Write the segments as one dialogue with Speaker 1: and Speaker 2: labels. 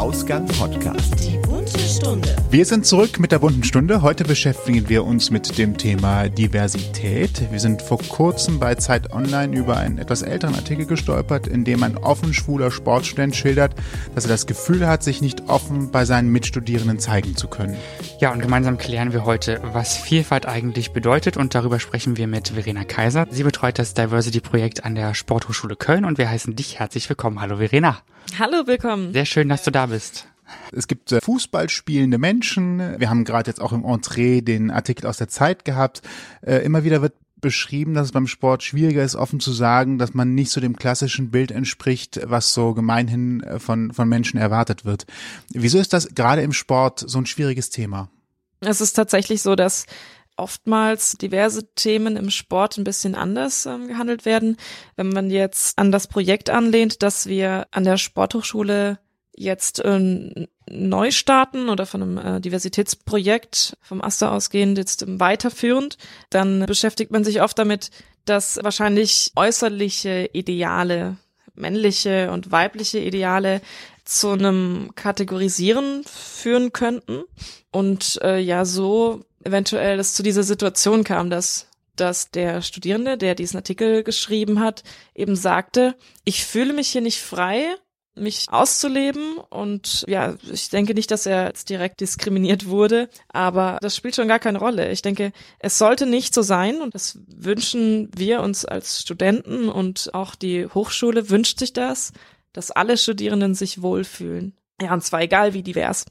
Speaker 1: Ausgang Podcast.
Speaker 2: Die bunte Stunde.
Speaker 1: Wir sind zurück mit der bunten Stunde. Heute beschäftigen wir uns mit dem Thema Diversität. Wir sind vor kurzem bei Zeit Online über einen etwas älteren Artikel gestolpert, in dem ein offen schwuler Sportstudent schildert, dass er das Gefühl hat, sich nicht offen bei seinen Mitstudierenden zeigen zu können.
Speaker 3: Ja, und gemeinsam klären wir heute, was Vielfalt eigentlich bedeutet und darüber sprechen wir mit Verena Kaiser. Sie betreut das Diversity-Projekt an der Sporthochschule Köln und wir heißen dich herzlich willkommen. Hallo Verena.
Speaker 4: Hallo, willkommen.
Speaker 3: Sehr schön, dass du da bist.
Speaker 1: Es gibt äh, Fußball spielende Menschen. Wir haben gerade jetzt auch im Entree den Artikel aus der Zeit gehabt. Äh, immer wieder wird beschrieben, dass es beim Sport schwieriger ist, offen zu sagen, dass man nicht so dem klassischen Bild entspricht, was so gemeinhin äh, von, von Menschen erwartet wird. Wieso ist das gerade im Sport so ein schwieriges Thema?
Speaker 4: Es ist tatsächlich so, dass oftmals diverse Themen im Sport ein bisschen anders ähm, gehandelt werden. Wenn man jetzt an das Projekt anlehnt, dass wir an der Sporthochschule jetzt äh, neu starten oder von einem äh, Diversitätsprojekt vom Aster ausgehend jetzt ähm, weiterführend, dann beschäftigt man sich oft damit, dass wahrscheinlich äußerliche Ideale, männliche und weibliche Ideale zu einem Kategorisieren führen könnten und äh, ja so eventuell es zu dieser Situation kam, dass dass der Studierende, der diesen Artikel geschrieben hat, eben sagte, ich fühle mich hier nicht frei, mich auszuleben und ja, ich denke nicht, dass er jetzt direkt diskriminiert wurde, aber das spielt schon gar keine Rolle. Ich denke, es sollte nicht so sein und das wünschen wir uns als Studenten und auch die Hochschule wünscht sich das, dass alle Studierenden sich wohlfühlen. Ja, und zwar egal wie divers.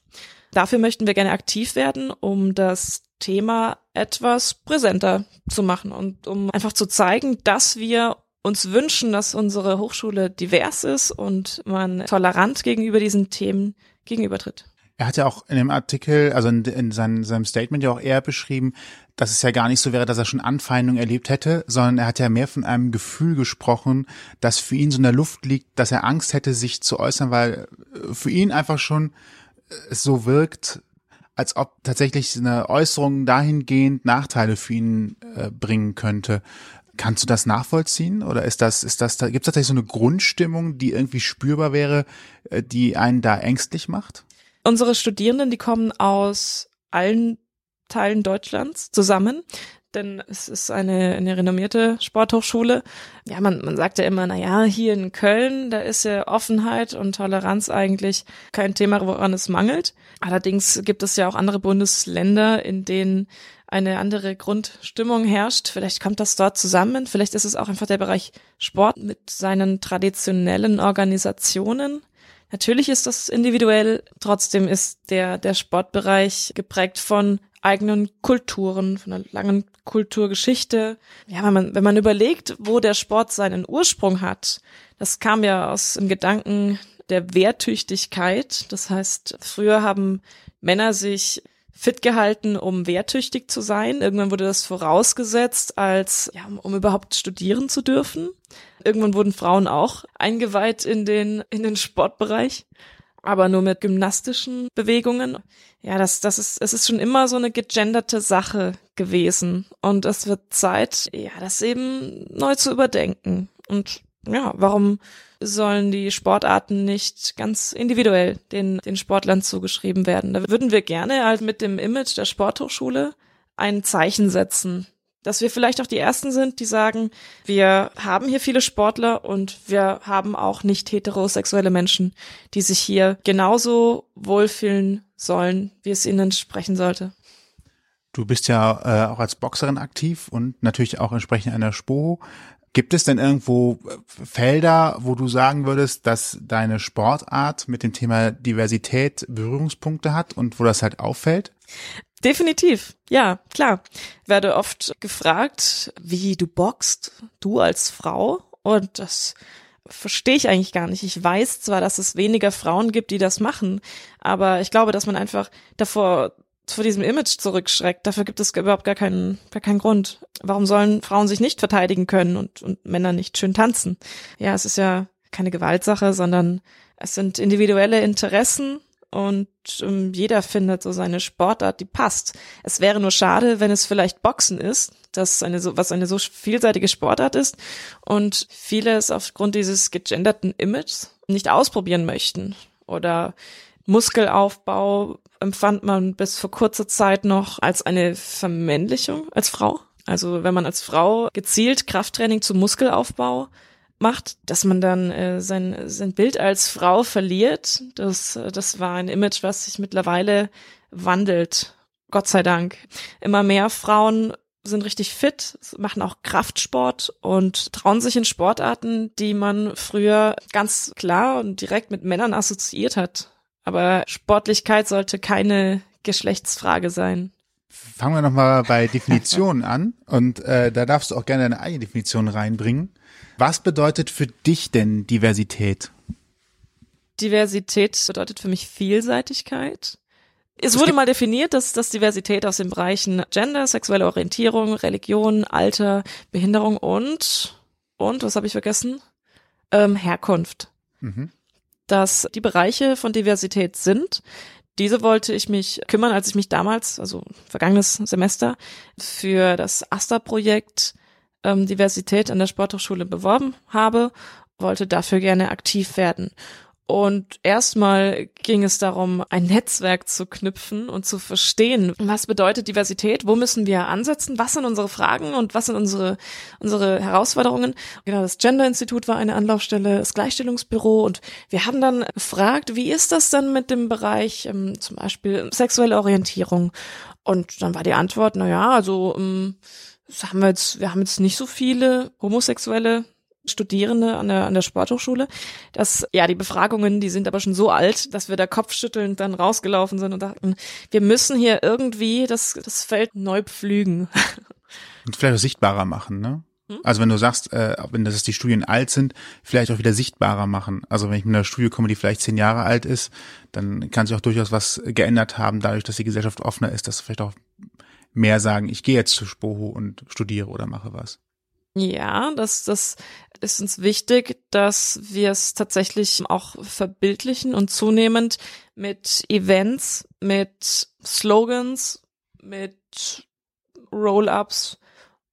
Speaker 4: Dafür möchten wir gerne aktiv werden, um das Thema etwas präsenter zu machen und um einfach zu zeigen, dass wir uns wünschen, dass unsere Hochschule divers ist und man tolerant gegenüber diesen Themen gegenübertritt.
Speaker 1: Er hat ja auch in dem Artikel, also in, in seinem, seinem Statement ja auch eher beschrieben, dass es ja gar nicht so wäre, dass er schon Anfeindungen erlebt hätte, sondern er hat ja mehr von einem Gefühl gesprochen, das für ihn so in der Luft liegt, dass er Angst hätte, sich zu äußern, weil für ihn einfach schon es so wirkt, als ob tatsächlich eine Äußerung dahingehend Nachteile für ihn äh, bringen könnte. Kannst du das nachvollziehen oder ist das, ist das, gibt es tatsächlich so eine Grundstimmung, die irgendwie spürbar wäre, äh, die einen da ängstlich macht?
Speaker 4: Unsere Studierenden, die kommen aus allen Teilen Deutschlands zusammen denn es ist eine, eine renommierte Sporthochschule. Ja, man, man sagt ja immer, na ja, hier in Köln, da ist ja Offenheit und Toleranz eigentlich kein Thema, woran es mangelt. Allerdings gibt es ja auch andere Bundesländer, in denen eine andere Grundstimmung herrscht. Vielleicht kommt das dort zusammen. Vielleicht ist es auch einfach der Bereich Sport mit seinen traditionellen Organisationen. Natürlich ist das individuell. Trotzdem ist der, der Sportbereich geprägt von eigenen Kulturen, von einer langen Kulturgeschichte. Ja, wenn man, wenn man überlegt, wo der Sport seinen Ursprung hat, das kam ja aus dem Gedanken der Wehrtüchtigkeit. Das heißt, früher haben Männer sich fit gehalten, um wehrtüchtig zu sein. Irgendwann wurde das vorausgesetzt, als ja, um überhaupt studieren zu dürfen. Irgendwann wurden Frauen auch eingeweiht in den in den Sportbereich aber nur mit gymnastischen Bewegungen. Ja, das, das ist, es ist schon immer so eine gegenderte Sache gewesen. Und es wird Zeit, ja, das eben neu zu überdenken. Und ja, warum sollen die Sportarten nicht ganz individuell den, den Sportlern zugeschrieben werden? Da würden wir gerne halt mit dem Image der Sporthochschule ein Zeichen setzen dass wir vielleicht auch die Ersten sind, die sagen, wir haben hier viele Sportler und wir haben auch nicht heterosexuelle Menschen, die sich hier genauso wohlfühlen sollen, wie es ihnen entsprechen sollte.
Speaker 1: Du bist ja äh, auch als Boxerin aktiv und natürlich auch entsprechend einer SPO. Gibt es denn irgendwo äh, Felder, wo du sagen würdest, dass deine Sportart mit dem Thema Diversität Berührungspunkte hat und wo das halt auffällt?
Speaker 4: Definitiv, ja, klar. Werde oft gefragt, wie du boxt, du als Frau. Und das verstehe ich eigentlich gar nicht. Ich weiß zwar, dass es weniger Frauen gibt, die das machen, aber ich glaube, dass man einfach davor vor diesem Image zurückschreckt. Dafür gibt es überhaupt gar keinen, gar keinen Grund. Warum sollen Frauen sich nicht verteidigen können und, und Männer nicht schön tanzen? Ja, es ist ja keine Gewaltsache, sondern es sind individuelle Interessen und ähm, jeder findet so seine Sportart, die passt. Es wäre nur schade, wenn es vielleicht Boxen ist, das eine so, was eine so vielseitige Sportart ist und viele es aufgrund dieses gegenderten Images nicht ausprobieren möchten oder Muskelaufbau empfand man bis vor kurzer Zeit noch als eine Vermännlichung als Frau. Also wenn man als Frau gezielt Krafttraining zum Muskelaufbau macht, dass man dann äh, sein, sein Bild als Frau verliert, das, das war ein Image, was sich mittlerweile wandelt. Gott sei Dank. Immer mehr Frauen sind richtig fit, machen auch Kraftsport und trauen sich in Sportarten, die man früher ganz klar und direkt mit Männern assoziiert hat. Aber Sportlichkeit sollte keine Geschlechtsfrage sein.
Speaker 1: Fangen wir nochmal bei Definitionen an und äh, da darfst du auch gerne deine eigene Definition reinbringen. Was bedeutet für dich denn Diversität?
Speaker 4: Diversität bedeutet für mich Vielseitigkeit. Es wurde mal definiert, dass, dass Diversität aus den Bereichen Gender, sexuelle Orientierung, Religion, Alter, Behinderung und, und, was habe ich vergessen? Ähm, Herkunft. Mhm. Dass die Bereiche von Diversität sind. Diese wollte ich mich kümmern, als ich mich damals, also vergangenes Semester, für das AStA-Projekt ähm, Diversität an der Sporthochschule beworben habe, wollte dafür gerne aktiv werden. Und erstmal ging es darum, ein Netzwerk zu knüpfen und zu verstehen, was bedeutet Diversität, wo müssen wir ansetzen, was sind unsere Fragen und was sind unsere, unsere Herausforderungen. Genau, das Gender-Institut war eine Anlaufstelle, das Gleichstellungsbüro und wir haben dann gefragt, wie ist das dann mit dem Bereich ähm, zum Beispiel sexuelle Orientierung? Und dann war die Antwort, na ja, also ähm, haben wir jetzt, wir haben jetzt nicht so viele homosexuelle Studierende an der, an der Sporthochschule, dass, ja, die Befragungen, die sind aber schon so alt, dass wir da kopfschüttelnd dann rausgelaufen sind und dachten, wir müssen hier irgendwie das, das Feld neu pflügen.
Speaker 1: Und vielleicht auch sichtbarer machen, ne? Hm? Also wenn du sagst, äh, wenn das die Studien alt sind, vielleicht auch wieder sichtbarer machen. Also wenn ich mit einer Studie komme, die vielleicht zehn Jahre alt ist, dann kann sich auch durchaus was geändert haben, dadurch, dass die Gesellschaft offener ist, dass vielleicht auch mehr sagen, ich gehe jetzt zu Spoho und studiere oder mache was.
Speaker 4: Ja, das, das ist uns wichtig, dass wir es tatsächlich auch verbildlichen und zunehmend mit Events, mit Slogans, mit Roll-ups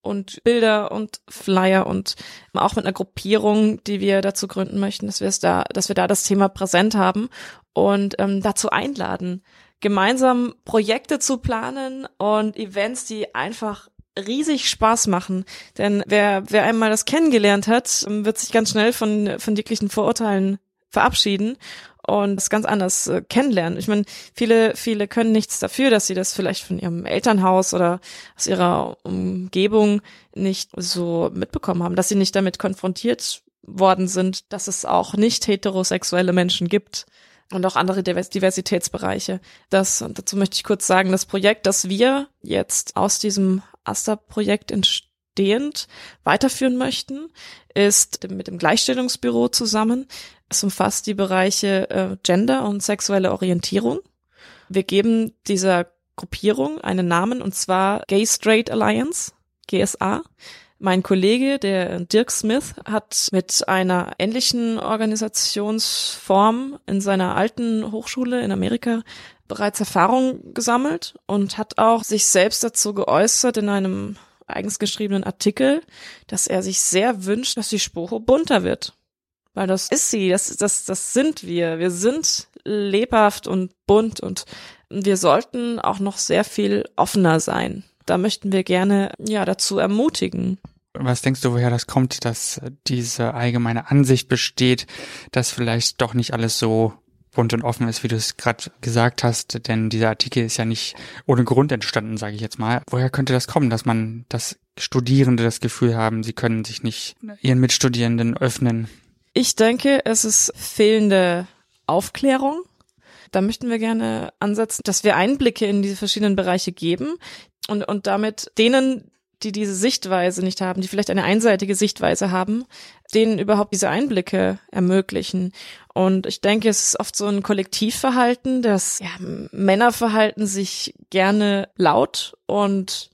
Speaker 4: und Bilder und Flyer und auch mit einer Gruppierung, die wir dazu gründen möchten, dass wir es da, dass wir da das Thema präsent haben und ähm, dazu einladen, gemeinsam Projekte zu planen und Events, die einfach riesig Spaß machen. Denn wer, wer einmal das kennengelernt hat, wird sich ganz schnell von, von jeglichen Vorurteilen verabschieden und das ganz anders äh, kennenlernen. Ich meine, viele, viele können nichts dafür, dass sie das vielleicht von ihrem Elternhaus oder aus ihrer Umgebung nicht so mitbekommen haben, dass sie nicht damit konfrontiert worden sind, dass es auch nicht heterosexuelle Menschen gibt und auch andere Diversitätsbereiche. Das, und dazu möchte ich kurz sagen, das Projekt, das wir jetzt aus diesem AStA-Projekt entstehend weiterführen möchten, ist mit dem Gleichstellungsbüro zusammen. Es umfasst die Bereiche äh, Gender und sexuelle Orientierung. Wir geben dieser Gruppierung einen Namen und zwar Gay Straight Alliance, GSA. Mein Kollege, der Dirk Smith, hat mit einer ähnlichen Organisationsform in seiner alten Hochschule in Amerika bereits Erfahrung gesammelt und hat auch sich selbst dazu geäußert in einem eigens geschriebenen Artikel, dass er sich sehr wünscht, dass die Sporo bunter wird. Weil das ist sie, das, das, das sind wir. Wir sind lebhaft und bunt und wir sollten auch noch sehr viel offener sein. Da möchten wir gerne, ja, dazu ermutigen.
Speaker 3: Was denkst du, woher das kommt, dass diese allgemeine Ansicht besteht, dass vielleicht doch nicht alles so bunt und offen ist, wie du es gerade gesagt hast, denn dieser Artikel ist ja nicht ohne Grund entstanden, sage ich jetzt mal. Woher könnte das kommen, dass man, dass Studierende das Gefühl haben, sie können sich nicht ihren Mitstudierenden öffnen?
Speaker 4: Ich denke, es ist fehlende Aufklärung. Da möchten wir gerne ansetzen, dass wir Einblicke in diese verschiedenen Bereiche geben und, und damit denen, die diese Sichtweise nicht haben, die vielleicht eine einseitige Sichtweise haben, denen überhaupt diese Einblicke ermöglichen. Und ich denke, es ist oft so ein Kollektivverhalten, dass ja, Männer verhalten sich gerne laut und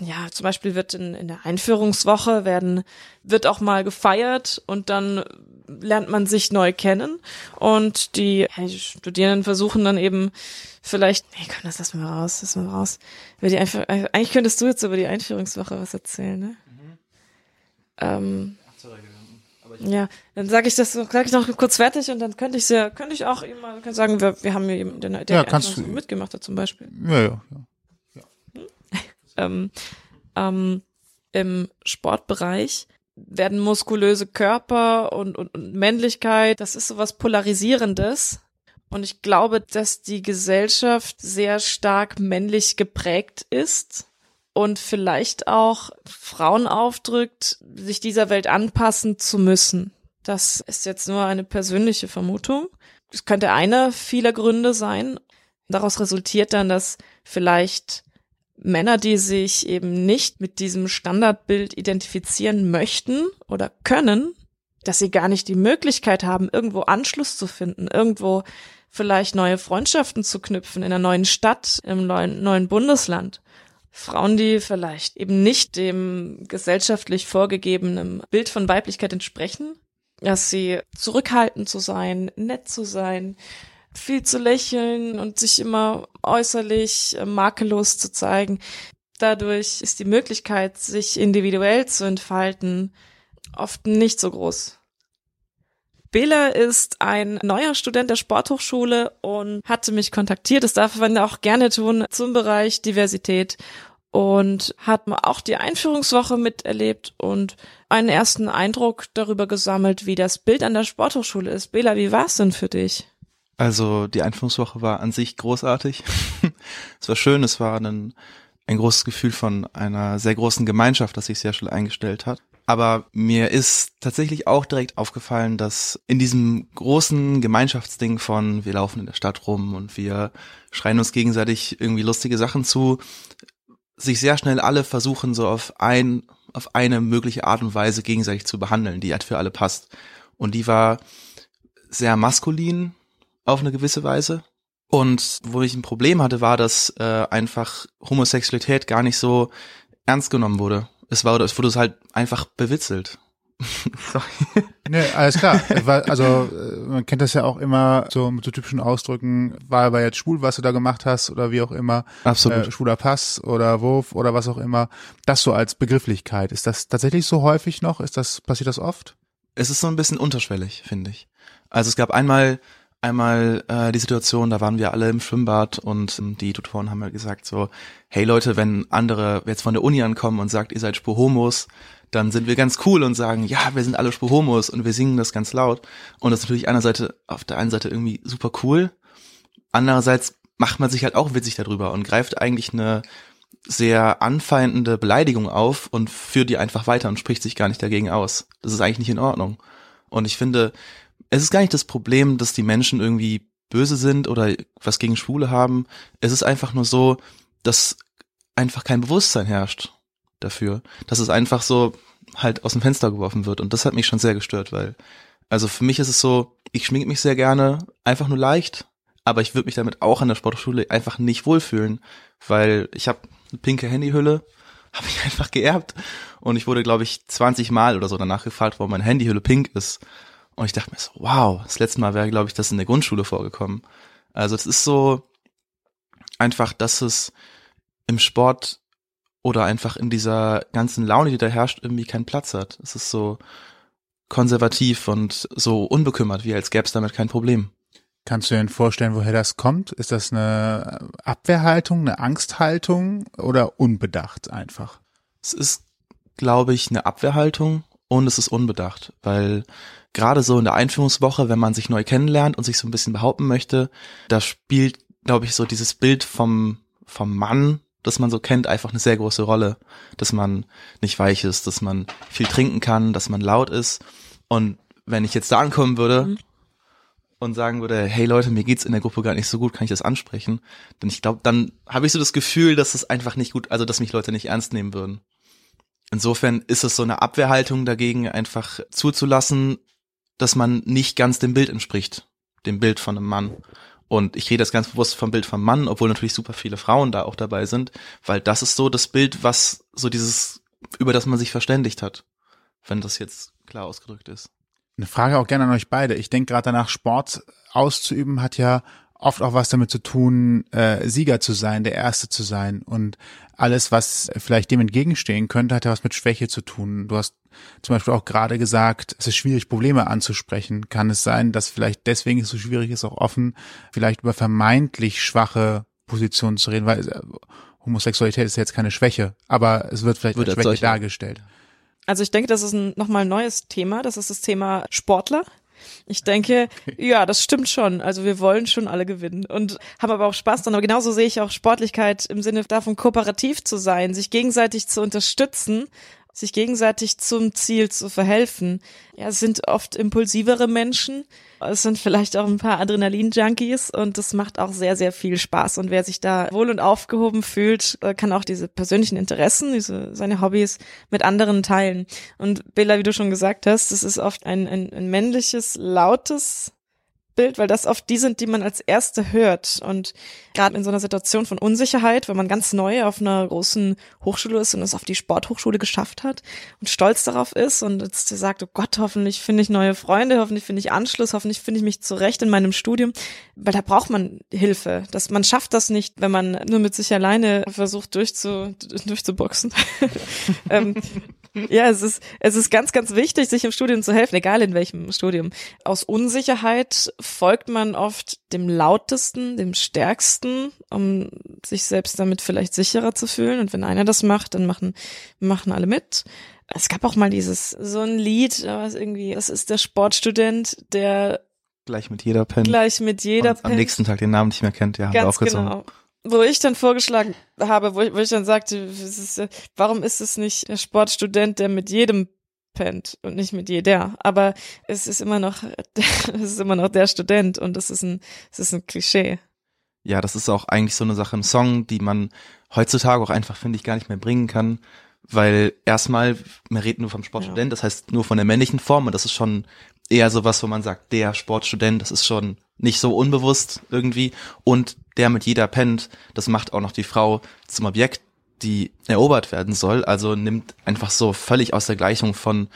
Speaker 4: ja, zum Beispiel wird in, in der Einführungswoche werden, wird auch mal gefeiert und dann lernt man sich neu kennen und die, ja, die Studierenden versuchen dann eben vielleicht, nee, komm, das lassen wir raus, lassen wir raus. Über die Einführ eigentlich könntest du jetzt über die Einführungswoche was erzählen, ne? Mhm. Ähm, Ja, dann sage ich das, sage ich noch kurz fertig und dann könnte ich ja, könnte ich auch ihm mal sagen, wir, wir haben hier jemanden, der, der
Speaker 1: Ja, kannst du-
Speaker 4: mitgemacht hat zum Beispiel.
Speaker 1: Ja, ja, ja.
Speaker 4: Ähm, ähm, im Sportbereich werden muskulöse Körper und, und, und Männlichkeit, das ist sowas Polarisierendes. Und ich glaube, dass die Gesellschaft sehr stark männlich geprägt ist und vielleicht auch Frauen aufdrückt, sich dieser Welt anpassen zu müssen. Das ist jetzt nur eine persönliche Vermutung. Es könnte einer vieler Gründe sein. Daraus resultiert dann, dass vielleicht Männer, die sich eben nicht mit diesem Standardbild identifizieren möchten oder können, dass sie gar nicht die Möglichkeit haben, irgendwo Anschluss zu finden, irgendwo vielleicht neue Freundschaften zu knüpfen in einer neuen Stadt, im neuen, neuen Bundesland. Frauen, die vielleicht eben nicht dem gesellschaftlich vorgegebenen Bild von Weiblichkeit entsprechen, dass sie zurückhaltend zu sein, nett zu sein, viel zu lächeln und sich immer äußerlich äh, makellos zu zeigen. Dadurch ist die Möglichkeit, sich individuell zu entfalten, oft nicht so groß. Bela ist ein neuer Student der Sporthochschule und hatte mich kontaktiert. Das darf man auch gerne tun zum Bereich Diversität und hat auch die Einführungswoche miterlebt und einen ersten Eindruck darüber gesammelt, wie das Bild an der Sporthochschule ist. Bela, wie war es denn für dich?
Speaker 2: Also die Einführungswoche war an sich großartig. es war schön, es war ein, ein großes Gefühl von einer sehr großen Gemeinschaft, das sich sehr schnell eingestellt hat. Aber mir ist tatsächlich auch direkt aufgefallen, dass in diesem großen Gemeinschaftsding von wir laufen in der Stadt rum und wir schreien uns gegenseitig irgendwie lustige Sachen zu, sich sehr schnell alle versuchen, so auf ein, auf eine mögliche Art und Weise gegenseitig zu behandeln, die halt für alle passt. Und die war sehr maskulin auf eine gewisse Weise. Und wo ich ein Problem hatte, war, dass äh, einfach Homosexualität gar nicht so ernst genommen wurde. Es war, es wurde halt einfach bewitzelt. Sorry.
Speaker 1: Nee, alles klar. Also äh, man kennt das ja auch immer so mit so typischen Ausdrücken, war aber jetzt schwul, was du da gemacht hast oder wie auch immer,
Speaker 2: Absolut.
Speaker 1: äh, schwuler Pass oder Wurf oder was auch immer. Das so als Begrifflichkeit. Ist das tatsächlich so häufig noch? Ist das, passiert das oft?
Speaker 2: es ist so ein bisschen unterschwellig, finde ich. Also es gab einmal einmal äh, die Situation, da waren wir alle im Schwimmbad und ähm, die Tutoren haben ja gesagt so, hey Leute, wenn andere jetzt von der Uni ankommen und sagt, ihr seid Spurhomos, dann sind wir ganz cool und sagen, ja, wir sind alle Spurhomos und wir singen das ganz laut. Und das ist natürlich einerseits auf der einen Seite irgendwie super cool, andererseits macht man sich halt auch witzig darüber und greift eigentlich eine sehr anfeindende Beleidigung auf und führt die einfach weiter und spricht sich gar nicht dagegen aus. Das ist eigentlich nicht in Ordnung. Und ich finde, es ist gar nicht das Problem, dass die Menschen irgendwie böse sind oder was gegen Schwule haben. Es ist einfach nur so, dass einfach kein Bewusstsein herrscht dafür. Dass es einfach so halt aus dem Fenster geworfen wird. Und das hat mich schon sehr gestört, weil, also für mich ist es so, ich schminke mich sehr gerne, einfach nur leicht, aber ich würde mich damit auch an der Sportschule einfach nicht wohlfühlen, weil ich habe eine pinke Handyhülle, habe ich einfach geerbt und ich wurde, glaube ich, 20 Mal oder so danach gefragt, warum meine Handyhülle pink ist. Und ich dachte mir so, wow, das letzte Mal wäre, glaube ich, das in der Grundschule vorgekommen. Also es ist so einfach, dass es im Sport oder einfach in dieser ganzen Laune, die da herrscht, irgendwie keinen Platz hat. Es ist so konservativ und so unbekümmert, wie als gäbe es damit kein Problem.
Speaker 1: Kannst du dir denn vorstellen, woher das kommt? Ist das eine Abwehrhaltung, eine Angsthaltung oder unbedacht einfach?
Speaker 2: Es ist, glaube ich, eine Abwehrhaltung und es ist unbedacht, weil gerade so in der Einführungswoche, wenn man sich neu kennenlernt und sich so ein bisschen behaupten möchte, da spielt, glaube ich, so dieses Bild vom, vom Mann, das man so kennt, einfach eine sehr große Rolle. Dass man nicht weich ist, dass man viel trinken kann, dass man laut ist. Und wenn ich jetzt da ankommen würde
Speaker 4: Mhm.
Speaker 2: und sagen würde, hey Leute, mir geht's in der Gruppe gar nicht so gut, kann ich das ansprechen? Denn ich glaube, dann habe ich so das Gefühl, dass es einfach nicht gut, also dass mich Leute nicht ernst nehmen würden. Insofern ist es so eine Abwehrhaltung dagegen, einfach zuzulassen, dass man nicht ganz dem Bild entspricht, dem Bild von einem Mann. Und ich rede jetzt ganz bewusst vom Bild vom Mann, obwohl natürlich super viele Frauen da auch dabei sind, weil das ist so das Bild, was so dieses, über das man sich verständigt hat, wenn das jetzt klar ausgedrückt ist.
Speaker 1: Eine Frage auch gerne an euch beide. Ich denke gerade danach, Sport auszuüben hat ja oft auch was damit zu tun, äh, Sieger zu sein, der Erste zu sein. Und alles, was vielleicht dem entgegenstehen könnte, hat ja was mit Schwäche zu tun. Du hast zum Beispiel auch gerade gesagt, es ist schwierig, Probleme anzusprechen. Kann es sein, dass vielleicht deswegen es so schwierig ist, auch offen vielleicht über vermeintlich schwache Positionen zu reden, weil äh, Homosexualität ist jetzt keine Schwäche, aber es wird vielleicht wird als Schwäche solche. dargestellt.
Speaker 4: Also ich denke, das ist ein nochmal ein neues Thema. Das ist das Thema Sportler. Ich denke, ja, das stimmt schon. Also wir wollen schon alle gewinnen und haben aber auch Spaß dran. Aber genauso sehe ich auch Sportlichkeit im Sinne davon, kooperativ zu sein, sich gegenseitig zu unterstützen sich gegenseitig zum Ziel zu verhelfen. Ja, es sind oft impulsivere Menschen. Es sind vielleicht auch ein paar Adrenalin-Junkies und das macht auch sehr, sehr viel Spaß. Und wer sich da wohl und aufgehoben fühlt, äh, kann auch diese persönlichen Interessen, diese, seine Hobbys mit anderen teilen. Und Bela, wie du schon gesagt hast, das ist oft ein, ein, ein männliches, lautes Bild, weil das oft die sind, die man als erste hört. Und gerade in so einer Situation von Unsicherheit, wenn man ganz neu auf einer großen Hochschule ist und es auf die Sporthochschule geschafft hat und stolz darauf ist und jetzt sagt, oh Gott, hoffentlich finde ich neue Freunde, hoffentlich finde ich Anschluss, hoffentlich finde ich mich zurecht in meinem Studium, weil da braucht man Hilfe. Das, man schafft das nicht, wenn man nur mit sich alleine versucht durchzu, durchzuboxen. ähm, ja, es ist, es ist ganz, ganz wichtig, sich im Studium zu helfen, egal in welchem Studium. Aus Unsicherheit folgt man oft dem lautesten, dem stärksten, um sich selbst damit vielleicht sicherer zu fühlen. Und wenn einer das macht, dann machen, machen alle mit. Es gab auch mal dieses, so ein Lied, was irgendwie, das ist der Sportstudent, der
Speaker 2: gleich mit jeder Pen.
Speaker 4: Gleich mit jeder
Speaker 2: Pen. Am nächsten Tag den Namen nicht mehr kennt, ja, haben wir auch gesungen. Genau
Speaker 4: wo ich dann vorgeschlagen habe, wo ich, wo ich dann sagte, ist, warum ist es nicht der Sportstudent, der mit jedem pennt und nicht mit jeder. Aber es ist immer noch, es ist immer noch der Student und es ist ein, es ist ein Klischee.
Speaker 2: Ja, das ist auch eigentlich so eine Sache im Song, die man heutzutage auch einfach, finde ich, gar nicht mehr bringen kann. Weil erstmal, man redet nur vom Sportstudent, ja. das heißt nur von der männlichen Form und das ist schon eher sowas, wo man sagt, der Sportstudent, das ist schon nicht so unbewusst irgendwie. Und der mit jeder pennt, das macht auch noch die Frau zum Objekt, die erobert werden soll. Also nimmt einfach so völlig aus der Gleichung von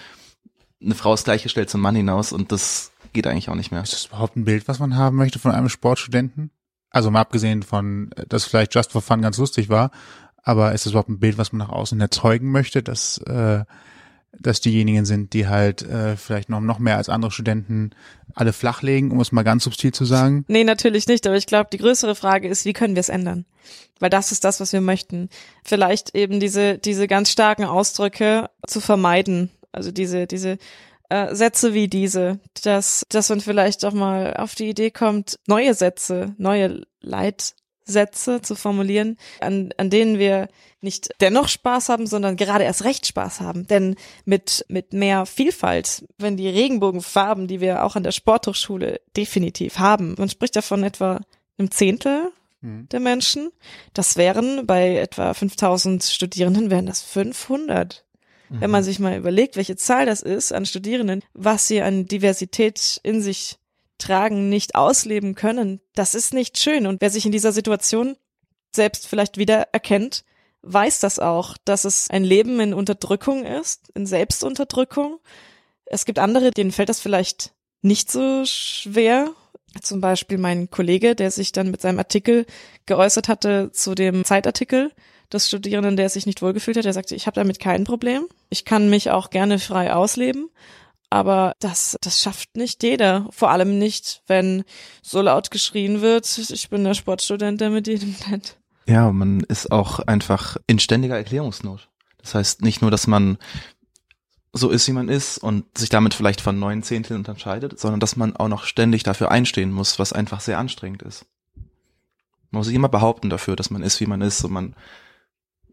Speaker 2: eine Frau ist gleichgestellt zum Mann hinaus und das geht eigentlich auch nicht mehr.
Speaker 1: Ist das überhaupt ein Bild, was man haben möchte von einem Sportstudenten? Also mal abgesehen von, dass vielleicht Just for Fun ganz lustig war, aber ist das überhaupt ein Bild, was man nach außen erzeugen möchte, dass äh, dass diejenigen sind, die halt äh, vielleicht noch, noch mehr als andere Studenten alle flachlegen, um es mal ganz subtil zu sagen?
Speaker 4: Nee, natürlich nicht, aber ich glaube, die größere Frage ist, wie können wir es ändern? Weil das ist das, was wir möchten. Vielleicht eben diese, diese ganz starken Ausdrücke zu vermeiden. Also diese, diese äh, Sätze wie diese, dass, dass man vielleicht auch mal auf die Idee kommt, neue Sätze, neue Leit Sätze zu formulieren, an, an denen wir nicht dennoch Spaß haben, sondern gerade erst recht Spaß haben. Denn mit, mit mehr Vielfalt, wenn die Regenbogenfarben, die wir auch an der Sporthochschule definitiv haben, man spricht davon etwa einem Zehntel mhm. der Menschen, das wären bei etwa 5000 Studierenden, wären das 500. Wenn man mhm. sich mal überlegt, welche Zahl das ist an Studierenden, was sie an Diversität in sich tragen, nicht ausleben können, das ist nicht schön. Und wer sich in dieser Situation selbst vielleicht wieder erkennt, weiß das auch, dass es ein Leben in Unterdrückung ist, in Selbstunterdrückung. Es gibt andere, denen fällt das vielleicht nicht so schwer. Zum Beispiel mein Kollege, der sich dann mit seinem Artikel geäußert hatte zu dem Zeitartikel des Studierenden, der sich nicht wohlgefühlt hat. Der sagte, ich habe damit kein Problem. Ich kann mich auch gerne frei ausleben. Aber das, das schafft nicht jeder. Vor allem nicht, wenn so laut geschrien wird, ich bin der Sportstudent, der mit jedem nennt.
Speaker 2: Ja, man ist auch einfach in ständiger Erklärungsnot. Das heißt nicht nur, dass man so ist, wie man ist und sich damit vielleicht von neun Zehnteln unterscheidet, sondern dass man auch noch ständig dafür einstehen muss, was einfach sehr anstrengend ist. Man muss sich immer behaupten dafür, dass man ist, wie man ist und man,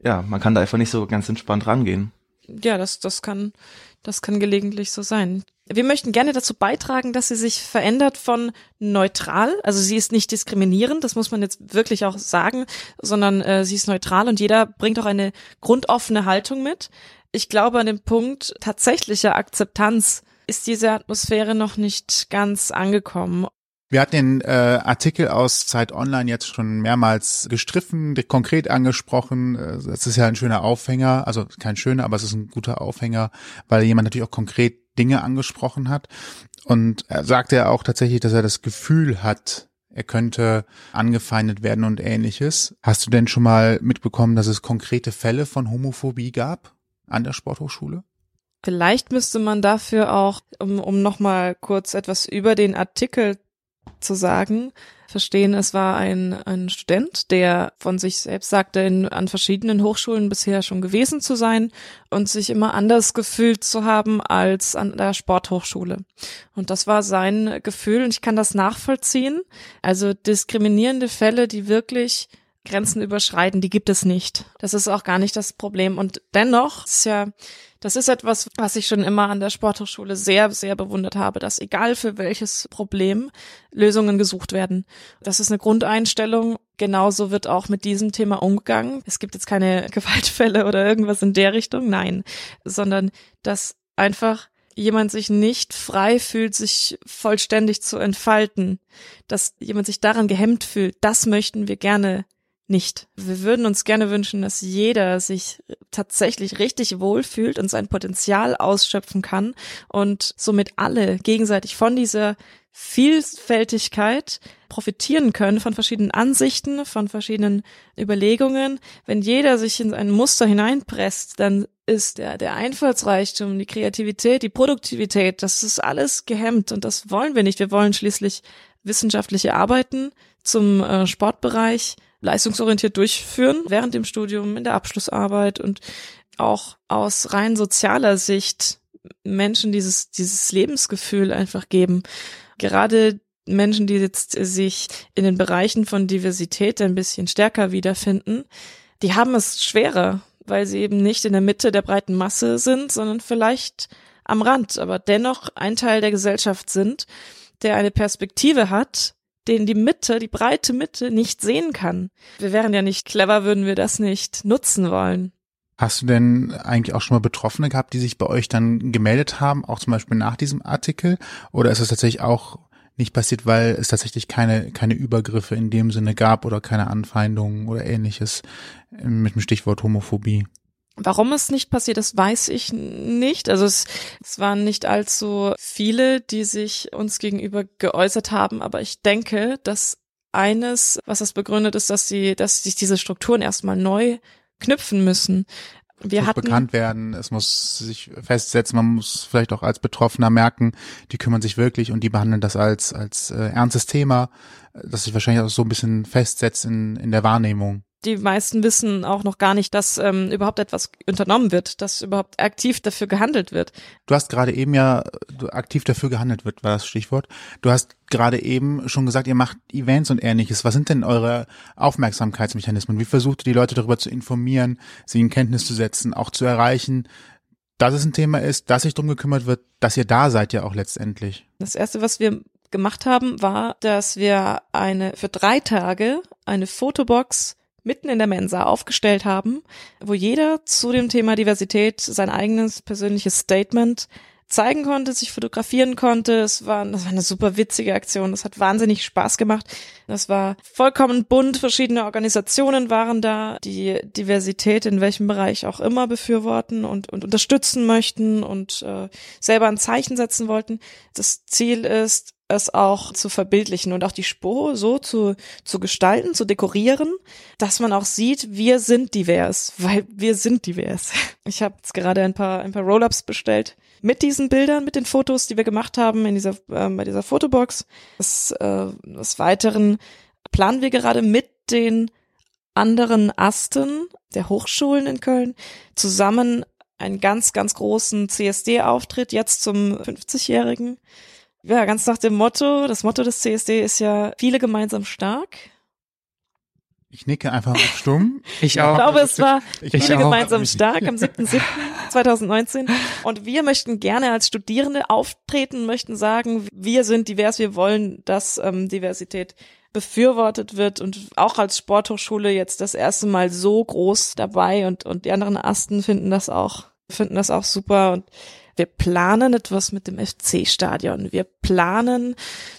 Speaker 2: ja, man kann da einfach nicht so ganz entspannt rangehen
Speaker 4: ja, das, das kann, das kann gelegentlich so sein. Wir möchten gerne dazu beitragen, dass sie sich verändert von neutral, also sie ist nicht diskriminierend, das muss man jetzt wirklich auch sagen, sondern äh, sie ist neutral und jeder bringt auch eine grundoffene Haltung mit. Ich glaube, an dem Punkt tatsächlicher Akzeptanz ist diese Atmosphäre noch nicht ganz angekommen.
Speaker 1: Wir hatten den äh, Artikel aus Zeit Online jetzt schon mehrmals gestriffen, konkret angesprochen. Äh, das ist ja ein schöner Aufhänger, also kein schöner, aber es ist ein guter Aufhänger, weil jemand natürlich auch konkret Dinge angesprochen hat. Und er sagte ja auch tatsächlich, dass er das Gefühl hat, er könnte angefeindet werden und ähnliches. Hast du denn schon mal mitbekommen, dass es konkrete Fälle von Homophobie gab an der Sporthochschule?
Speaker 4: Vielleicht müsste man dafür auch, um, um nochmal kurz etwas über den Artikel zu sagen, verstehen, es war ein, ein Student, der von sich selbst sagte, in, an verschiedenen Hochschulen bisher schon gewesen zu sein und sich immer anders gefühlt zu haben als an der Sporthochschule. Und das war sein Gefühl und ich kann das nachvollziehen. Also diskriminierende Fälle, die wirklich Grenzen überschreiten, die gibt es nicht. Das ist auch gar nicht das Problem. Und dennoch ist ja das ist etwas, was ich schon immer an der Sporthochschule sehr, sehr bewundert habe, dass egal für welches Problem Lösungen gesucht werden. Das ist eine Grundeinstellung. Genauso wird auch mit diesem Thema umgegangen. Es gibt jetzt keine Gewaltfälle oder irgendwas in der Richtung, nein, sondern dass einfach jemand sich nicht frei fühlt, sich vollständig zu entfalten, dass jemand sich daran gehemmt fühlt, das möchten wir gerne nicht. Wir würden uns gerne wünschen, dass jeder sich tatsächlich richtig wohlfühlt und sein Potenzial ausschöpfen kann und somit alle gegenseitig von dieser Vielfältigkeit profitieren können von verschiedenen Ansichten, von verschiedenen Überlegungen. Wenn jeder sich in ein Muster hineinpresst, dann ist der, der Einfallsreichtum, die Kreativität, die Produktivität, das ist alles gehemmt und das wollen wir nicht. Wir wollen schließlich wissenschaftliche Arbeiten zum äh, Sportbereich leistungsorientiert durchführen während dem Studium, in der Abschlussarbeit und auch aus rein sozialer Sicht Menschen dieses, dieses Lebensgefühl einfach geben. Gerade Menschen, die jetzt sich in den Bereichen von Diversität ein bisschen stärker wiederfinden, die haben es schwerer, weil sie eben nicht in der Mitte der breiten Masse sind, sondern vielleicht am Rand, aber dennoch ein Teil der Gesellschaft sind, der eine Perspektive hat, den die Mitte, die breite Mitte nicht sehen kann. Wir wären ja nicht clever, würden wir das nicht nutzen wollen.
Speaker 1: Hast du denn eigentlich auch schon mal Betroffene gehabt, die sich bei euch dann gemeldet haben, auch zum Beispiel nach diesem Artikel? Oder ist es tatsächlich auch nicht passiert, weil es tatsächlich keine, keine Übergriffe in dem Sinne gab oder keine Anfeindungen oder ähnliches mit dem Stichwort Homophobie?
Speaker 4: Warum es nicht passiert ist, weiß ich nicht. Also es, es waren nicht allzu viele, die sich uns gegenüber geäußert haben, aber ich denke, dass eines, was das begründet, ist, dass sie, dass sich diese Strukturen erstmal neu knüpfen müssen.
Speaker 1: Wir es muss hatten, bekannt werden, es muss sich festsetzen, man muss vielleicht auch als Betroffener merken, die kümmern sich wirklich und die behandeln das als, als äh, ernstes Thema, das sich wahrscheinlich auch so ein bisschen festsetzt in, in der Wahrnehmung
Speaker 4: die meisten wissen auch noch gar nicht, dass ähm, überhaupt etwas unternommen wird, dass überhaupt aktiv dafür gehandelt wird.
Speaker 1: Du hast gerade eben ja aktiv dafür gehandelt wird, war das Stichwort. Du hast gerade eben schon gesagt, ihr macht Events und ähnliches. Was sind denn eure Aufmerksamkeitsmechanismen? Wie versucht ihr die Leute darüber zu informieren, sie in Kenntnis zu setzen, auch zu erreichen, dass es ein Thema ist, dass sich drum gekümmert wird, dass ihr da seid ja auch letztendlich?
Speaker 4: Das erste, was wir gemacht haben, war, dass wir eine für drei Tage eine Fotobox mitten in der Mensa aufgestellt haben, wo jeder zu dem Thema Diversität sein eigenes persönliches Statement zeigen konnte, sich fotografieren konnte. Es war, das war eine super witzige Aktion. Das hat wahnsinnig Spaß gemacht. Das war vollkommen bunt. Verschiedene Organisationen waren da, die Diversität in welchem Bereich auch immer befürworten und, und unterstützen möchten und äh, selber ein Zeichen setzen wollten. Das Ziel ist, es auch zu verbildlichen und auch die Spur so zu, zu gestalten, zu dekorieren, dass man auch sieht, wir sind divers, weil wir sind divers. Ich habe jetzt gerade ein paar, ein paar Roll-ups bestellt mit diesen Bildern, mit den Fotos, die wir gemacht haben in dieser, äh, bei dieser Fotobox. Des, äh, des Weiteren planen wir gerade mit den anderen Asten der Hochschulen in Köln zusammen einen ganz, ganz großen CSD-Auftritt jetzt zum 50-jährigen ja, ganz nach dem Motto, das Motto des CSD ist ja viele gemeinsam stark.
Speaker 1: Ich nicke einfach auf stumm.
Speaker 4: Ich auch. Ich glaube, es war ich viele gemeinsam stark am 7.7.2019. Und wir möchten gerne als Studierende auftreten, möchten sagen, wir sind divers, wir wollen, dass ähm, Diversität befürwortet wird und auch als Sporthochschule jetzt das erste Mal so groß dabei und, und die anderen Asten finden das auch finden das auch super und wir planen etwas mit dem FC-Stadion. Wir planen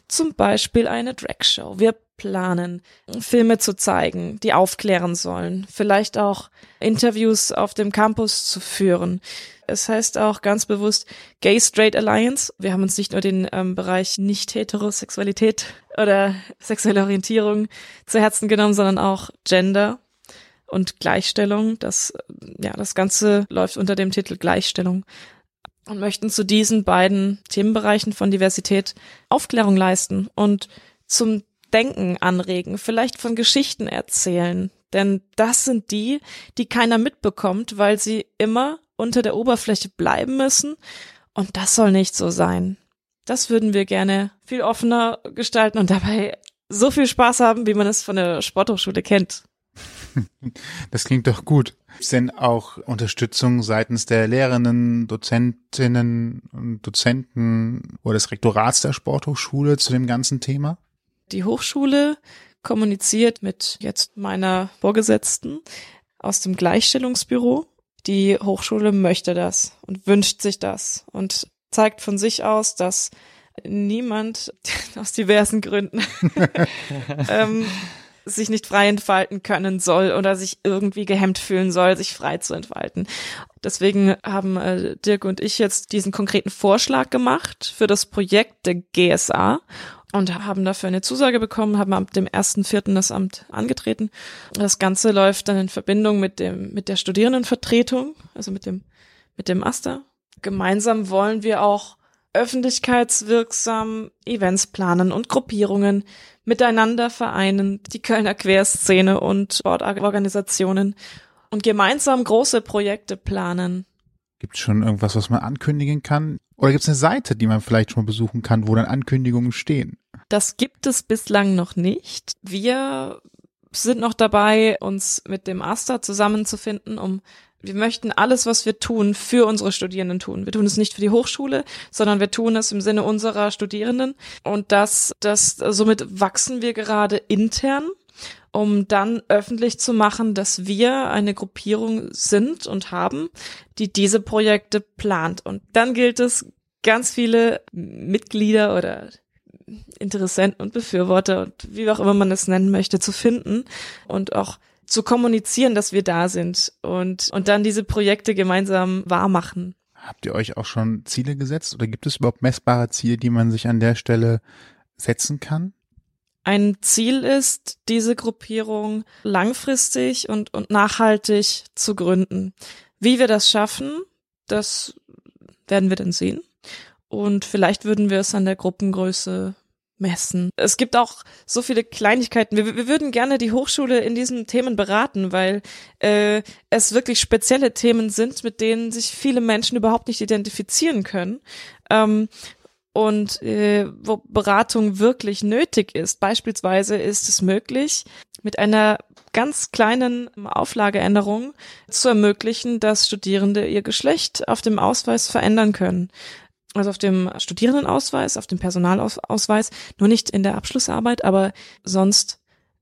Speaker 4: zum Beispiel eine Drag-Show. Wir planen, Filme zu zeigen, die aufklären sollen. Vielleicht auch Interviews auf dem Campus zu führen. Es heißt auch ganz bewusst Gay Straight Alliance. Wir haben uns nicht nur den ähm, Bereich Nicht-Heterosexualität oder sexuelle Orientierung zu Herzen genommen, sondern auch Gender und Gleichstellung. Das, ja, das Ganze läuft unter dem Titel Gleichstellung und möchten zu diesen beiden Themenbereichen von Diversität Aufklärung leisten und zum Denken anregen, vielleicht von Geschichten erzählen. Denn das sind die, die keiner mitbekommt, weil sie immer unter der Oberfläche bleiben müssen. Und das soll nicht so sein. Das würden wir gerne viel offener gestalten und dabei so viel Spaß haben, wie man es von der Sporthochschule kennt.
Speaker 1: Das klingt doch gut. Ist denn auch Unterstützung seitens der Lehrerinnen, Dozentinnen und Dozenten oder des Rektorats der Sporthochschule zu dem ganzen Thema?
Speaker 4: Die Hochschule kommuniziert mit jetzt meiner Vorgesetzten aus dem Gleichstellungsbüro. Die Hochschule möchte das und wünscht sich das und zeigt von sich aus, dass niemand aus diversen Gründen ähm, sich nicht frei entfalten können soll oder sich irgendwie gehemmt fühlen soll, sich frei zu entfalten. Deswegen haben äh, Dirk und ich jetzt diesen konkreten Vorschlag gemacht für das Projekt der GSA und haben dafür eine Zusage bekommen, haben ab dem 1.4. das Amt angetreten. Das Ganze läuft dann in Verbindung mit dem, mit der Studierendenvertretung, also mit dem, mit dem Aster. Gemeinsam wollen wir auch öffentlichkeitswirksam Events planen und Gruppierungen miteinander vereinen, die Kölner Querszene und Sportorganisationen und gemeinsam große Projekte planen.
Speaker 1: Gibt es schon irgendwas, was man ankündigen kann? Oder gibt es eine Seite, die man vielleicht schon mal besuchen kann, wo dann Ankündigungen stehen?
Speaker 4: Das gibt es bislang noch nicht. Wir sind noch dabei, uns mit dem Asta zusammenzufinden, um wir möchten alles, was wir tun, für unsere Studierenden tun. Wir tun es nicht für die Hochschule, sondern wir tun es im Sinne unserer Studierenden. Und das, das, somit wachsen wir gerade intern, um dann öffentlich zu machen, dass wir eine Gruppierung sind und haben, die diese Projekte plant. Und dann gilt es, ganz viele Mitglieder oder Interessenten und Befürworter und wie auch immer man es nennen möchte, zu finden und auch zu kommunizieren, dass wir da sind und, und dann diese Projekte gemeinsam wahr machen.
Speaker 1: Habt ihr euch auch schon Ziele gesetzt oder gibt es überhaupt messbare Ziele, die man sich an der Stelle setzen kann?
Speaker 4: Ein Ziel ist, diese Gruppierung langfristig und, und nachhaltig zu gründen. Wie wir das schaffen, das werden wir dann sehen. Und vielleicht würden wir es an der Gruppengröße messen. Es gibt auch so viele Kleinigkeiten. Wir, wir würden gerne die Hochschule in diesen Themen beraten, weil äh, es wirklich spezielle Themen sind, mit denen sich viele Menschen überhaupt nicht identifizieren können. Ähm, und äh, wo Beratung wirklich nötig ist. Beispielsweise ist es möglich, mit einer ganz kleinen Auflageänderung zu ermöglichen, dass Studierende ihr Geschlecht auf dem Ausweis verändern können also auf dem Studierendenausweis, auf dem Personalausweis, nur nicht in der Abschlussarbeit, aber sonst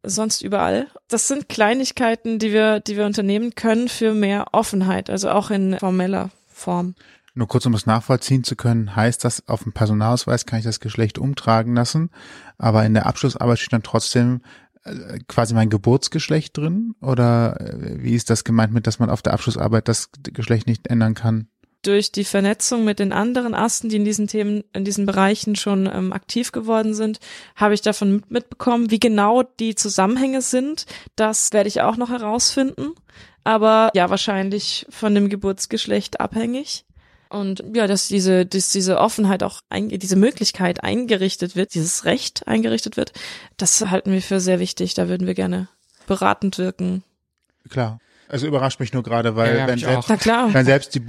Speaker 4: sonst überall. Das sind Kleinigkeiten, die wir die wir unternehmen können für mehr Offenheit, also auch in formeller Form.
Speaker 1: Nur kurz, um es nachvollziehen zu können, heißt das, auf dem Personalausweis kann ich das Geschlecht umtragen lassen, aber in der Abschlussarbeit steht dann trotzdem äh, quasi mein Geburtsgeschlecht drin? Oder äh, wie ist das gemeint mit, dass man auf der Abschlussarbeit das Geschlecht nicht ändern kann?
Speaker 4: Durch die Vernetzung mit den anderen Asten, die in diesen Themen, in diesen Bereichen schon ähm, aktiv geworden sind, habe ich davon mitbekommen, wie genau die Zusammenhänge sind. Das werde ich auch noch herausfinden. Aber ja, wahrscheinlich von dem Geburtsgeschlecht abhängig. Und ja, dass diese, dass diese Offenheit auch, ein, diese Möglichkeit eingerichtet wird, dieses Recht eingerichtet wird, das halten wir für sehr wichtig. Da würden wir gerne beratend wirken.
Speaker 1: Klar. Also überrascht mich nur gerade, weil
Speaker 3: Ja, ja,
Speaker 1: wenn, selbst,
Speaker 3: auch.
Speaker 1: wenn selbst die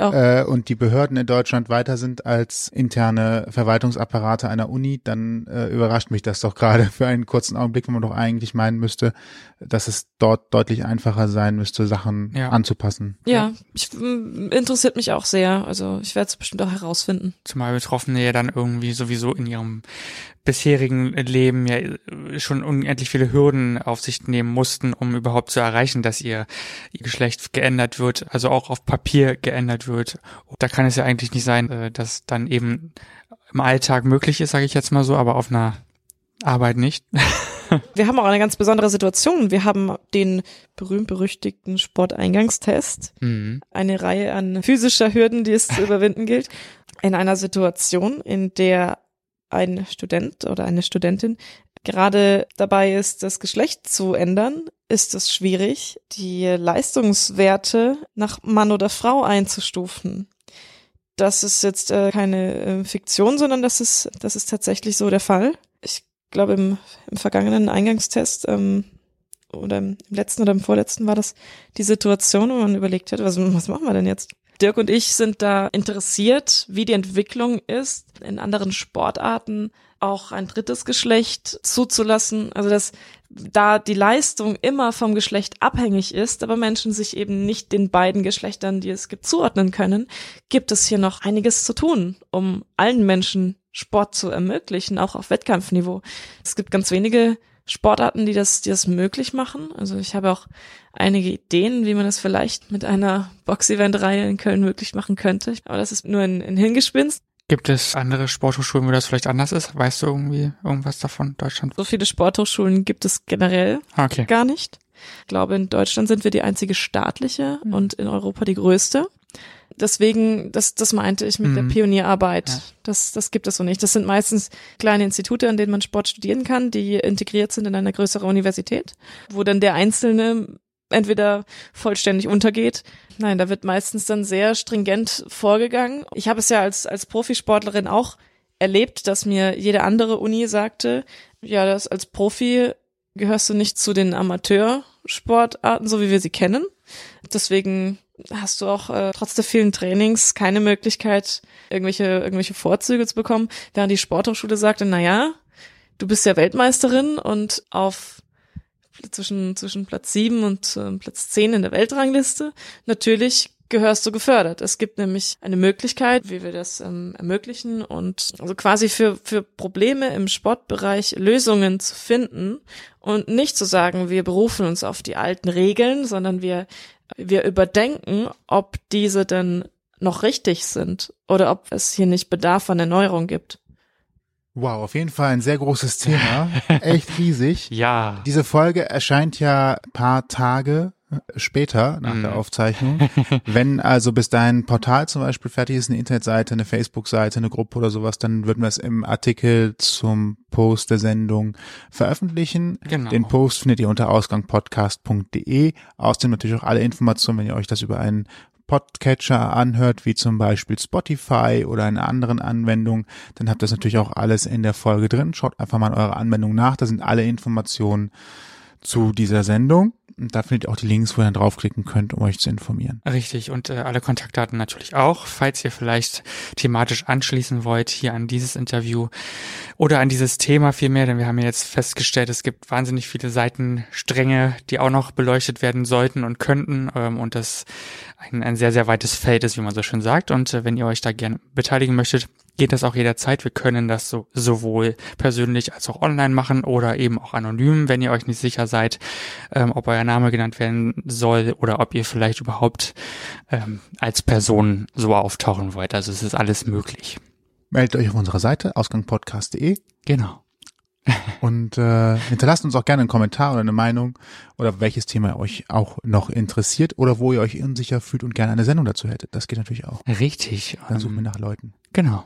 Speaker 4: auch.
Speaker 1: äh, und die Behörden in Deutschland weiter sind als interne Verwaltungsapparate einer Uni, dann äh, überrascht mich das doch gerade für einen kurzen Augenblick, wenn man doch eigentlich meinen müsste, dass es dort deutlich einfacher sein müsste, Sachen
Speaker 3: Ja.
Speaker 1: anzupassen.
Speaker 4: Ja, ich, m, interessiert mich auch sehr. Also ich werde es bestimmt auch herausfinden.
Speaker 3: Zumal Betroffene ja dann irgendwie sowieso in ihrem bisherigen Leben ja äh, schon unendlich viele Hürden auf sich nehmen mussten, um überhaupt zu erreichen, dass ihr, ihr Geschlecht geändert wird, also auch auf Papier geändert wird. Da kann es ja eigentlich nicht sein, äh, dass dann eben im Alltag möglich ist, sage ich jetzt mal so, aber auf einer Arbeit nicht.
Speaker 4: Wir haben auch eine ganz besondere Situation. Wir haben den berühmt-berüchtigten Sporteingangstest. Mhm. Eine Reihe an physischer Hürden, die es zu überwinden gilt. In einer Situation, in der ein Student oder eine Studentin gerade dabei ist, das Geschlecht zu ändern, ist es schwierig, die Leistungswerte nach Mann oder Frau einzustufen. Das ist jetzt äh, keine äh, Fiktion, sondern das ist, das ist tatsächlich so der Fall. Ich glaube, im, im vergangenen Eingangstest ähm, oder im letzten oder im vorletzten war das die Situation, wo man überlegt hat, was, was machen wir denn jetzt? Dirk und ich sind da interessiert, wie die Entwicklung ist, in anderen Sportarten auch ein drittes Geschlecht zuzulassen. Also dass da die Leistung immer vom Geschlecht abhängig ist, aber Menschen sich eben nicht den beiden Geschlechtern, die es gibt, zuordnen können, gibt es hier noch einiges zu tun, um allen Menschen Sport zu ermöglichen, auch auf Wettkampfniveau. Es gibt ganz wenige Sportarten, die das, die das möglich machen. Also ich habe auch einige Ideen, wie man das vielleicht mit einer Box-Event-Reihe in Köln möglich machen könnte. Aber das ist nur ein, ein Hingespinst.
Speaker 3: Gibt es andere Sporthochschulen, wo das vielleicht anders ist? Weißt du irgendwie irgendwas davon, Deutschland?
Speaker 4: So viele Sporthochschulen gibt es generell okay. gar nicht. Ich glaube, in Deutschland sind wir die einzige staatliche mhm. und in Europa die größte. Deswegen, das, das meinte ich mit mhm. der Pionierarbeit. Ja. Das, das gibt es so nicht. Das sind meistens kleine Institute, an denen man Sport studieren kann, die integriert sind in eine größere Universität, wo dann der Einzelne entweder vollständig untergeht. Nein, da wird meistens dann sehr stringent vorgegangen. Ich habe es ja als, als Profisportlerin auch erlebt, dass mir jede andere Uni sagte, ja, das als Profi gehörst du nicht zu den Amateursportarten, so wie wir sie kennen. Deswegen hast du auch äh, trotz der vielen Trainings keine Möglichkeit, irgendwelche, irgendwelche Vorzüge zu bekommen, während die Sporthochschule sagte, na ja, du bist ja Weltmeisterin und auf zwischen, zwischen Platz sieben und äh, Platz zehn in der Weltrangliste. Natürlich gehörst du gefördert. Es gibt nämlich eine Möglichkeit, wie wir das ähm, ermöglichen und also quasi für, für Probleme im Sportbereich Lösungen zu finden und nicht zu sagen, wir berufen uns auf die alten Regeln, sondern wir wir überdenken, ob diese denn noch richtig sind oder ob es hier nicht Bedarf an Erneuerung gibt.
Speaker 1: Wow, auf jeden Fall ein sehr großes Thema. Echt riesig.
Speaker 3: ja.
Speaker 1: Diese Folge erscheint ja paar Tage später nach mm. der mhm. Aufzeichnung. Wenn also bis dein Portal zum Beispiel fertig ist, eine Internetseite, eine Facebook-Seite, eine Gruppe oder sowas, dann würden wir es im Artikel zum Post der Sendung veröffentlichen. Genau. Den Post findet ihr unter ausgangpodcast.de. Außerdem natürlich auch alle Informationen, wenn ihr euch das über einen Podcatcher anhört, wie zum Beispiel Spotify oder eine anderen Anwendung, dann habt ihr das natürlich auch alles in der Folge drin. Schaut einfach mal in eurer Anwendung nach, da sind alle Informationen zu dieser Sendung. Da findet ihr auch die Links, wo ihr dann draufklicken könnt, um euch zu informieren.
Speaker 3: Richtig. Und äh, alle Kontaktdaten natürlich auch, falls ihr vielleicht thematisch anschließen wollt hier an dieses Interview oder an dieses Thema vielmehr, denn wir haben ja jetzt festgestellt, es gibt wahnsinnig viele Seitenstränge, die auch noch beleuchtet werden sollten und könnten ähm, und das ein, ein sehr, sehr weites Feld ist, wie man so schön sagt. Und äh, wenn ihr euch da gerne beteiligen möchtet, geht das auch jederzeit. Wir können das so, sowohl persönlich als auch online machen oder eben auch anonym, wenn ihr euch nicht sicher seid, ähm, ob euer Name genannt werden soll oder ob ihr vielleicht überhaupt ähm, als Person so auftauchen wollt. Also es ist alles möglich.
Speaker 1: Meldet euch auf unserer Seite ausgangpodcast.de.
Speaker 3: Genau.
Speaker 1: Und äh, hinterlasst uns auch gerne einen Kommentar oder eine Meinung oder welches Thema euch auch noch interessiert oder wo ihr euch unsicher fühlt und gerne eine Sendung dazu hättet. Das geht natürlich auch.
Speaker 3: Richtig.
Speaker 1: Dann suchen wir nach Leuten.
Speaker 3: Genau.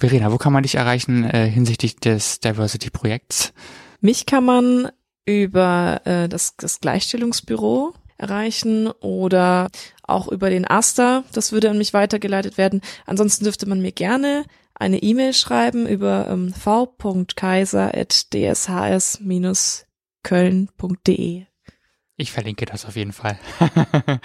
Speaker 3: Verena, wo kann man dich erreichen äh, hinsichtlich des Diversity-Projekts?
Speaker 4: Mich kann man über äh, das, das Gleichstellungsbüro erreichen oder auch über den Aster. Das würde an mich weitergeleitet werden. Ansonsten dürfte man mir gerne eine E-Mail schreiben über ähm, v.kaiser.dshs-köln.de.
Speaker 3: Ich verlinke das auf jeden Fall.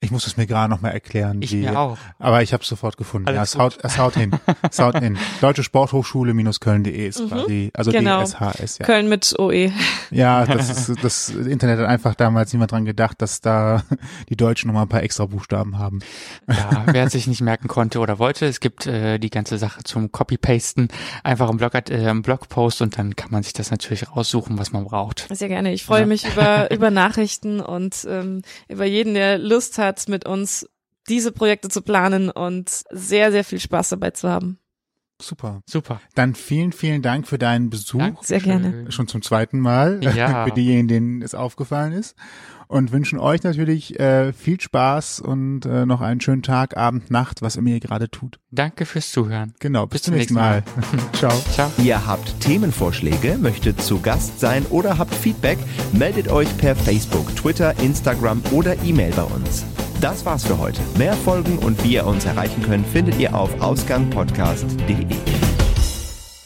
Speaker 1: Ich muss es mir gerade noch mal erklären.
Speaker 3: Ich
Speaker 1: wie,
Speaker 3: mir auch.
Speaker 1: Aber ich habe es sofort gefunden.
Speaker 3: Alles
Speaker 1: ja, es haut, es haut hin. Es haut hin. Deutsche Sporthochschule-köln.de ist
Speaker 4: Mhm.
Speaker 1: quasi, also
Speaker 4: Genau.
Speaker 1: DSHS, ja.
Speaker 4: Köln mit OE.
Speaker 1: Ja, das ist, das Internet hat einfach damals niemand dran gedacht, dass da die Deutschen noch mal ein paar extra Buchstaben haben.
Speaker 3: Ja, wer es sich nicht merken konnte oder wollte, es gibt äh, die ganze Sache zum Copy-Pasten. Einfach im, Blog, äh, im Blogpost und dann kann man sich das natürlich raussuchen, was man braucht.
Speaker 4: Sehr gerne. Ich freue
Speaker 3: Ja.
Speaker 4: mich über, über Nachrichten und ähm, über jeden, der Lust hat, mit uns diese Projekte zu planen und sehr, sehr viel Spaß dabei zu haben.
Speaker 1: Super.
Speaker 3: Super.
Speaker 1: Dann vielen, vielen Dank für deinen Besuch.
Speaker 3: Danke.
Speaker 4: Sehr gerne.
Speaker 3: Schön.
Speaker 1: Schon zum zweiten Mal.
Speaker 3: Ja.
Speaker 1: für diejenigen, denen es aufgefallen ist. Und wünschen euch natürlich äh, viel Spaß und äh, noch einen schönen Tag, Abend, Nacht, was immer ihr gerade tut.
Speaker 3: Danke fürs Zuhören.
Speaker 1: Genau, bis,
Speaker 3: Bis zum
Speaker 1: nächsten
Speaker 3: nächsten
Speaker 1: Mal. Ciao.
Speaker 3: Ciao.
Speaker 5: Ihr habt Themenvorschläge, möchtet zu Gast sein oder habt Feedback, meldet euch per Facebook, Twitter, Instagram oder E-Mail bei uns. Das war's für heute. Mehr Folgen und wie ihr uns erreichen könnt, findet ihr auf ausgangpodcast.de.